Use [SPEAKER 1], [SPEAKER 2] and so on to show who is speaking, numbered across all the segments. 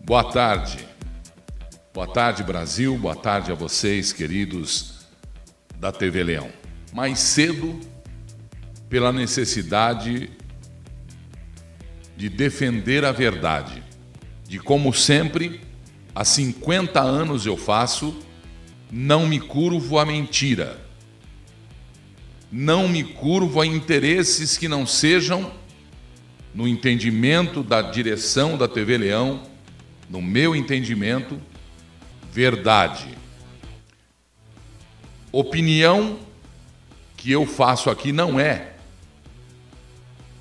[SPEAKER 1] Boa tarde. Boa tarde, Brasil. Boa tarde a vocês, queridos da TV Leão. Mais cedo, pela necessidade de defender a verdade, de como sempre, há 50 anos eu faço, não me curvo à mentira. Não me curvo a interesses que não sejam, no entendimento da direção da TV Leão, no meu entendimento, verdade. Opinião que eu faço aqui não é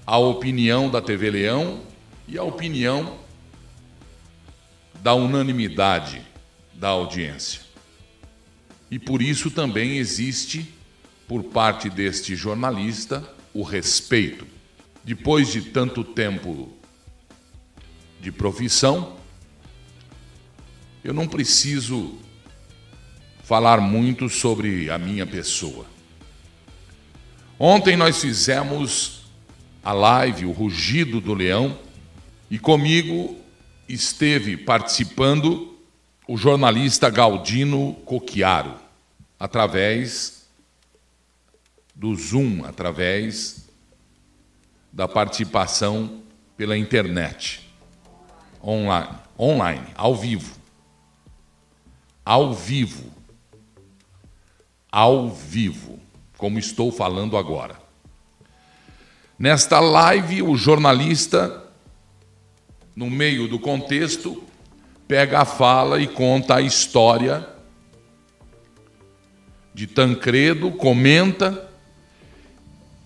[SPEAKER 1] a opinião da TV Leão e a opinião da unanimidade da audiência. E por isso também existe, por parte deste jornalista, o respeito. Depois de tanto tempo de profissão, eu não preciso falar muito sobre a minha pessoa. Ontem nós fizemos a live, o Rugido do Leão, e comigo esteve participando o jornalista Galdino Coquiaro, através do Zoom, através da participação pela internet, online, online ao vivo. Ao vivo. Ao vivo, como estou falando agora. Nesta live, o jornalista, no meio do contexto, pega a fala e conta a história de Tancredo, comenta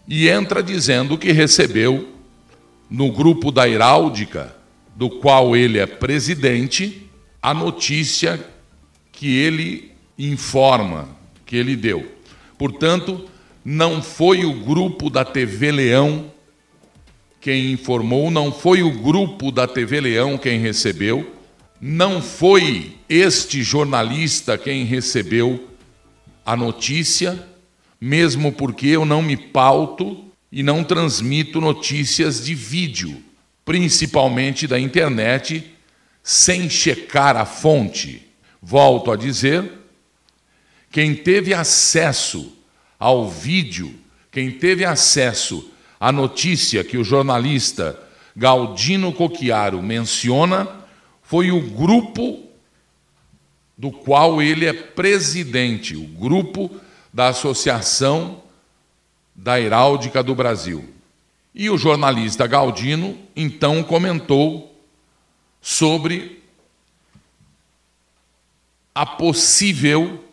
[SPEAKER 1] e entra dizendo que recebeu no grupo da Heráldica, do qual ele é presidente, a notícia que ele informa, que ele deu. Portanto, não foi o grupo da TV Leão quem informou, não foi o grupo da TV Leão quem recebeu, não foi este jornalista quem recebeu a notícia, mesmo porque eu não me pauto e não transmito notícias de vídeo, principalmente da internet, sem checar a fonte. Volto a dizer, quem teve acesso ao vídeo, quem teve acesso à notícia que o jornalista Galdino Coquiaro menciona, foi o grupo do qual ele é presidente, o grupo da Associação da Heráldica do Brasil. E o jornalista Galdino então comentou sobre a possível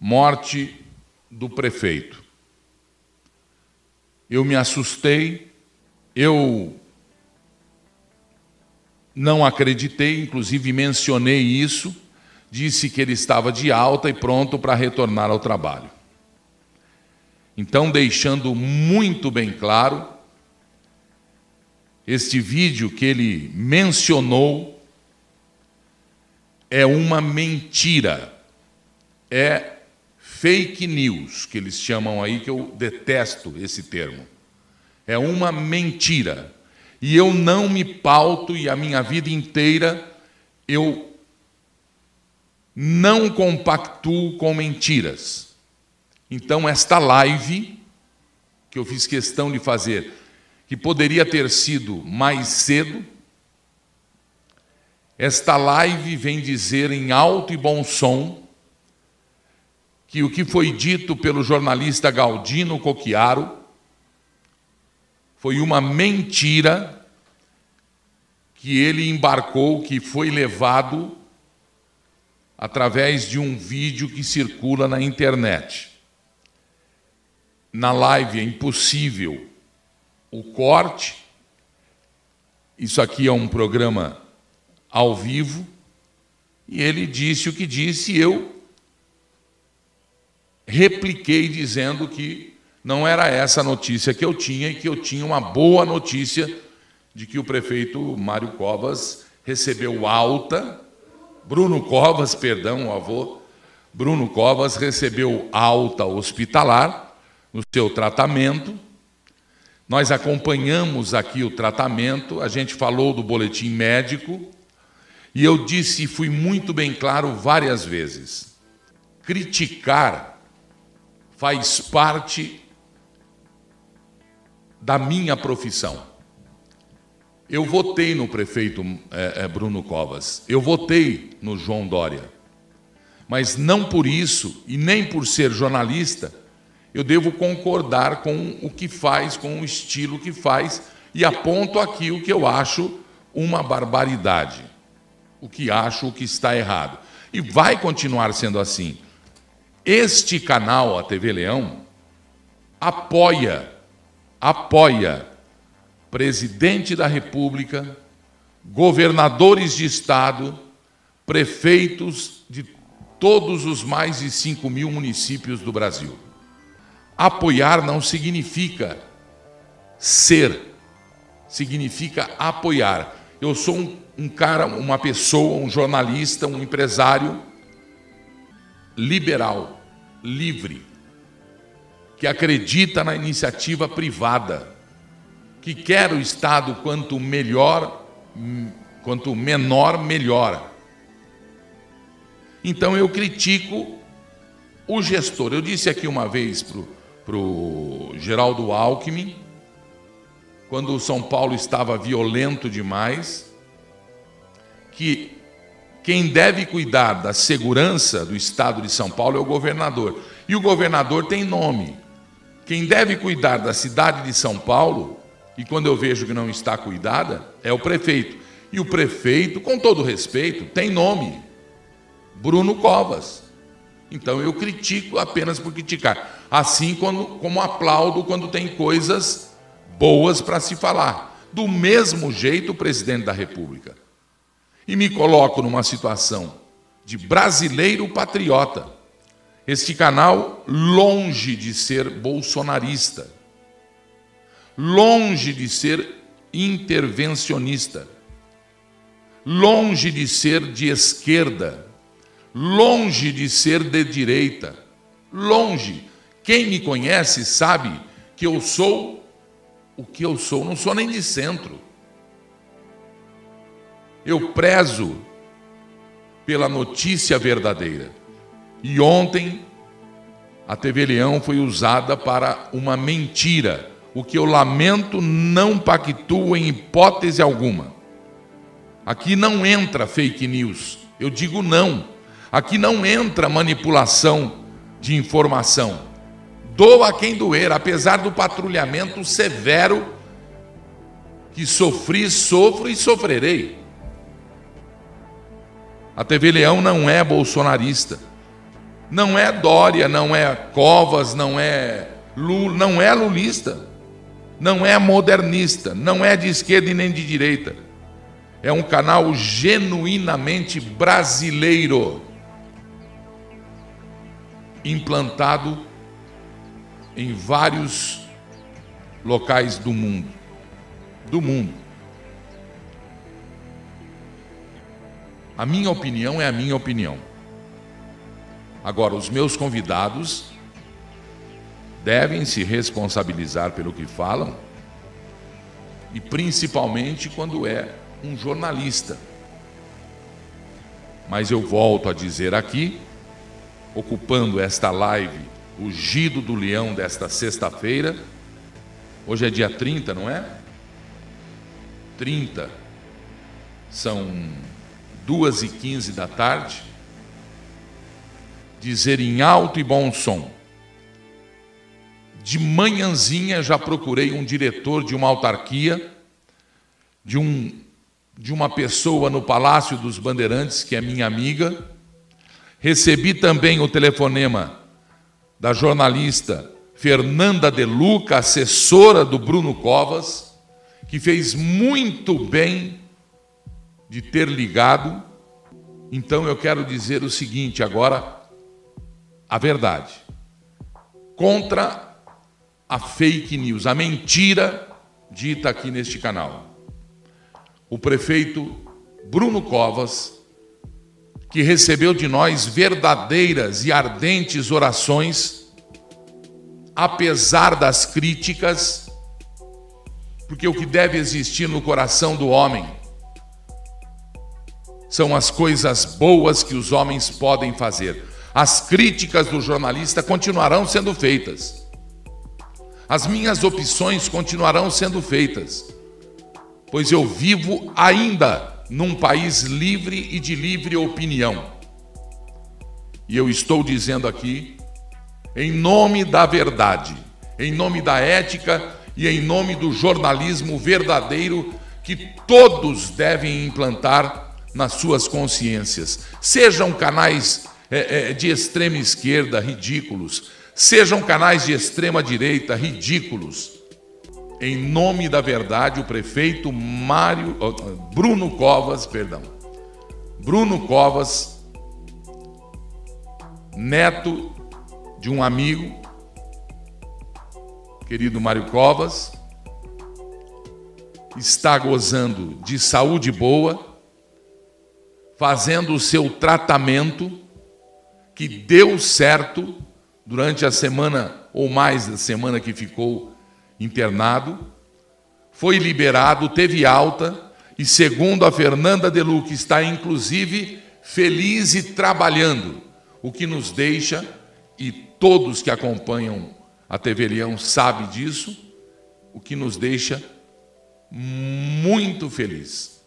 [SPEAKER 1] morte do prefeito. Eu me assustei, eu não acreditei, inclusive mencionei isso, disse que ele estava de alta e pronto para retornar ao trabalho. Então, deixando muito bem claro, este vídeo que ele mencionou é uma mentira, é fake news, que eles chamam aí, que eu detesto esse termo. É uma mentira. E eu não me pauto, e a minha vida inteira eu não compactuo com mentiras. Então, esta live, que eu fiz questão de fazer, que poderia ter sido mais cedo, esta live vem dizer em alto e bom som que o que foi dito pelo jornalista Galdino Coquiaro foi uma mentira que ele embarcou, que foi levado através de um vídeo que circula na internet. Na live é impossível o corte. Isso aqui é um programa ao vivo. E ele disse o que disse, e eu repliquei dizendo que não era essa a notícia que eu tinha e que eu tinha uma boa notícia de que o prefeito Mário Covas recebeu alta, Bruno Covas, perdão, o avô, Bruno Covas recebeu alta hospitalar no seu tratamento, Nós acompanhamos aqui o tratamento, a gente falou do boletim médico, e eu disse e fui muito bem claro várias vezes: criticar faz parte da minha profissão. Eu votei no prefeito é, é, Bruno Covas, eu votei no João Dória, mas não por isso e nem por ser jornalista eu devo concordar com o que faz, com o estilo que faz, e aponto aqui o que eu acho uma barbaridade, o que acho o que está errado. E vai continuar sendo assim. Este canal, a TV Leão, apoia, apoia presidente da República, governadores de Estado, prefeitos de todos os mais de 5 mil municípios do Brasil. Apoiar não significa ser, significa apoiar. Eu sou um, um cara, uma pessoa, um jornalista, um empresário liberal, livre, que acredita na iniciativa privada, que quer o Estado quanto melhor, quanto menor, melhor. Então eu critico o gestor. Eu disse aqui uma vez para o Geraldo Alckmin, quando o São Paulo estava violento demais, que quem deve cuidar da segurança do estado de São Paulo é o governador. E o governador tem nome. Quem deve cuidar da cidade de São Paulo, e quando eu vejo que não está cuidada, é o prefeito. E o prefeito, com todo respeito, tem nome: Bruno Covas. Então eu critico apenas por criticar. Assim como, como aplaudo quando tem coisas boas para se falar. Do mesmo jeito, o presidente da República. E me coloco numa situação de brasileiro patriota. Este canal, longe de ser bolsonarista, longe de ser intervencionista, longe de ser de esquerda, longe de ser de direita, longe. Quem me conhece sabe que eu sou o que eu sou, não sou nem de centro. Eu prezo pela notícia verdadeira. E ontem a TV Leão foi usada para uma mentira, o que eu lamento não pactuo em hipótese alguma. Aqui não entra fake news, eu digo não. Aqui não entra manipulação de informação. Doa quem doer, apesar do patrulhamento severo que sofri, sofro e sofrerei. A TV Leão não é bolsonarista. Não é Dória, não é Covas, não é Lula, não é lulista. Não é modernista, não é de esquerda e nem de direita. É um canal genuinamente brasileiro implantado em vários locais do mundo. Do mundo. A minha opinião é a minha opinião. Agora, os meus convidados devem se responsabilizar pelo que falam e principalmente quando é um jornalista. Mas eu volto a dizer aqui ocupando esta live, o Gido do Leão desta sexta-feira. Hoje é dia 30, não é? 30. São duas e quinze da tarde. Dizer em alto e bom som. De manhãzinha já procurei um diretor de uma autarquia, de, um, de uma pessoa no Palácio dos Bandeirantes, que é minha amiga, Recebi também o telefonema da jornalista Fernanda De Luca, assessora do Bruno Covas, que fez muito bem de ter ligado. Então eu quero dizer o seguinte agora, a verdade. Contra a fake news, a mentira dita aqui neste canal. O prefeito Bruno Covas que recebeu de nós verdadeiras e ardentes orações, apesar das críticas, Porque o que deve existir no coração do homem são as coisas boas que os homens podem fazer. As críticas do jornalista continuarão sendo feitas. As minhas opções continuarão sendo feitas. Pois eu vivo ainda num país livre e de livre opinião. E eu estou dizendo aqui, em nome da verdade, em nome da ética e em nome do jornalismo verdadeiro que todos devem implantar nas suas consciências. Sejam canais é, é, de extrema esquerda ridículos, sejam canais de extrema direita ridículos. Em nome da verdade, o prefeito Mário Bruno Covas, perdão, Bruno Covas, neto de um amigo querido Mário Covas, está gozando de saúde boa, fazendo o seu tratamento, que deu certo durante a semana ou mais da semana que ficou internado, foi liberado, teve alta, e segundo a Fernanda Deluque, está inclusive feliz e trabalhando, o que nos deixa, e todos que acompanham a TV Leão sabe disso, o que nos deixa muito feliz.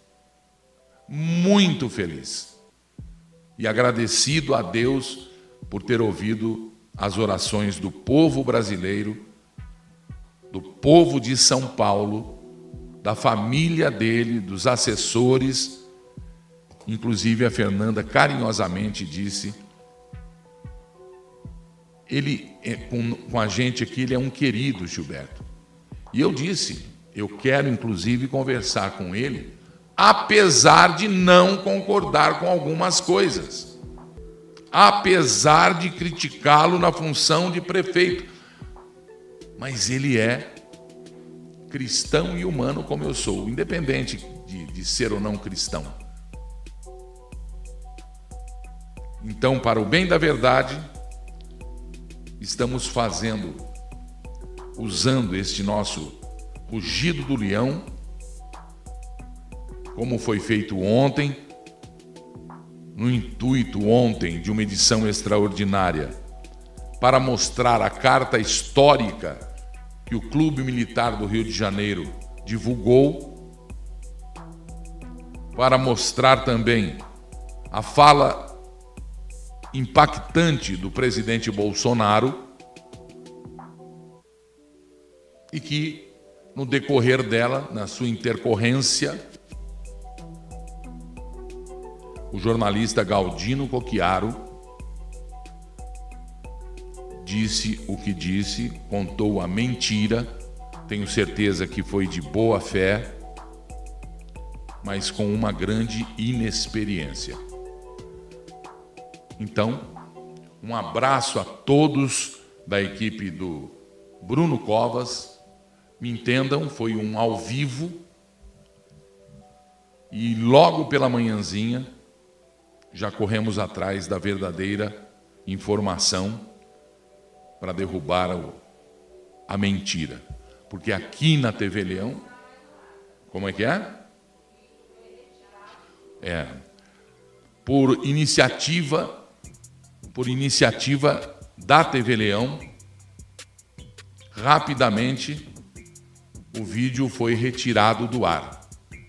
[SPEAKER 1] Muito feliz. E agradecido a Deus por ter ouvido as orações do povo brasileiro, do povo de São Paulo, da família dele, dos assessores. Inclusive a Fernanda carinhosamente disse ele, é, com, a gente aqui, ele é um querido, Gilberto. E eu disse, eu quero inclusive conversar com ele, apesar de não concordar com algumas coisas, apesar de criticá-lo na função de prefeito. Mas ele é cristão e humano como eu sou, independente de, de ser ou não cristão. Então, para o bem da verdade, estamos fazendo, usando este nosso rugido do leão, como foi feito ontem, no intuito ontem de uma edição extraordinária, para mostrar a carta histórica que o Clube Militar do Rio de Janeiro divulgou, para mostrar também a fala impactante do presidente Bolsonaro e que, no decorrer dela, na sua intercorrência, o jornalista Galdino Coquiaro disse o que disse, contou a mentira, tenho certeza que foi de boa fé, mas com uma grande inexperiência. Então, um abraço a todos da equipe do Bruno Covas. Me entendam, foi um ao vivo. E logo pela manhãzinha já corremos atrás da verdadeira informação para derrubar a mentira. Porque aqui na TV Leão, como é que é? É. Por iniciativa por iniciativa da TV Leão, rapidamente o vídeo foi retirado do ar.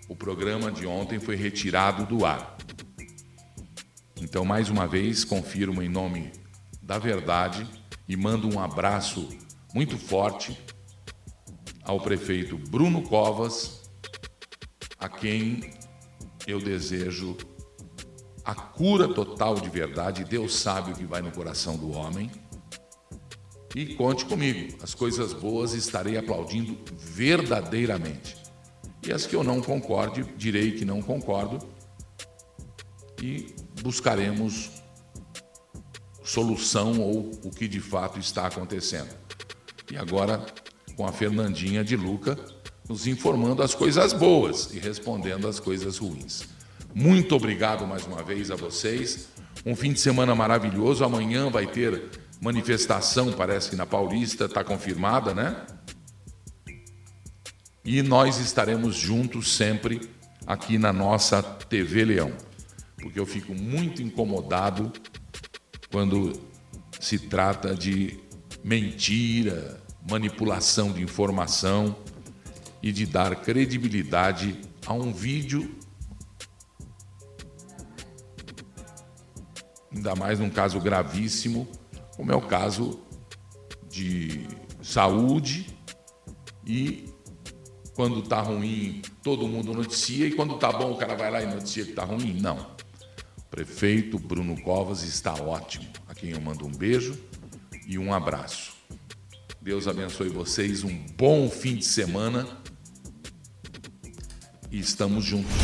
[SPEAKER 1] O programa de ontem foi retirado do ar. Então, mais uma vez, confirmo em nome da verdade e mando um abraço muito forte ao prefeito Bruno Covas, a quem eu desejo a cura total de verdade, Deus sabe o que vai no coração do homem. E conte comigo, as coisas boas estarei aplaudindo verdadeiramente. E as que eu não concorde, direi que não concordo e buscaremos solução ou o que de fato está acontecendo. E agora, com a Fernandinha de Luca, nos informando as coisas boas e respondendo as coisas ruins. Muito obrigado mais uma vez a vocês. Um fim de semana maravilhoso. Amanhã vai ter manifestação, parece que na Paulista, está confirmada, né? E nós estaremos juntos sempre aqui na nossa TV Leão, porque eu fico muito incomodado quando se trata de mentira, manipulação de informação e de dar credibilidade a um vídeo, ainda mais num caso gravíssimo, como é o caso de saúde e quando está ruim todo mundo noticia e quando está bom o cara vai lá e noticia que está ruim. Não. Prefeito Bruno Covas está ótimo, a quem eu mando um beijo e um abraço. Deus abençoe vocês, um bom fim de semana e estamos juntos.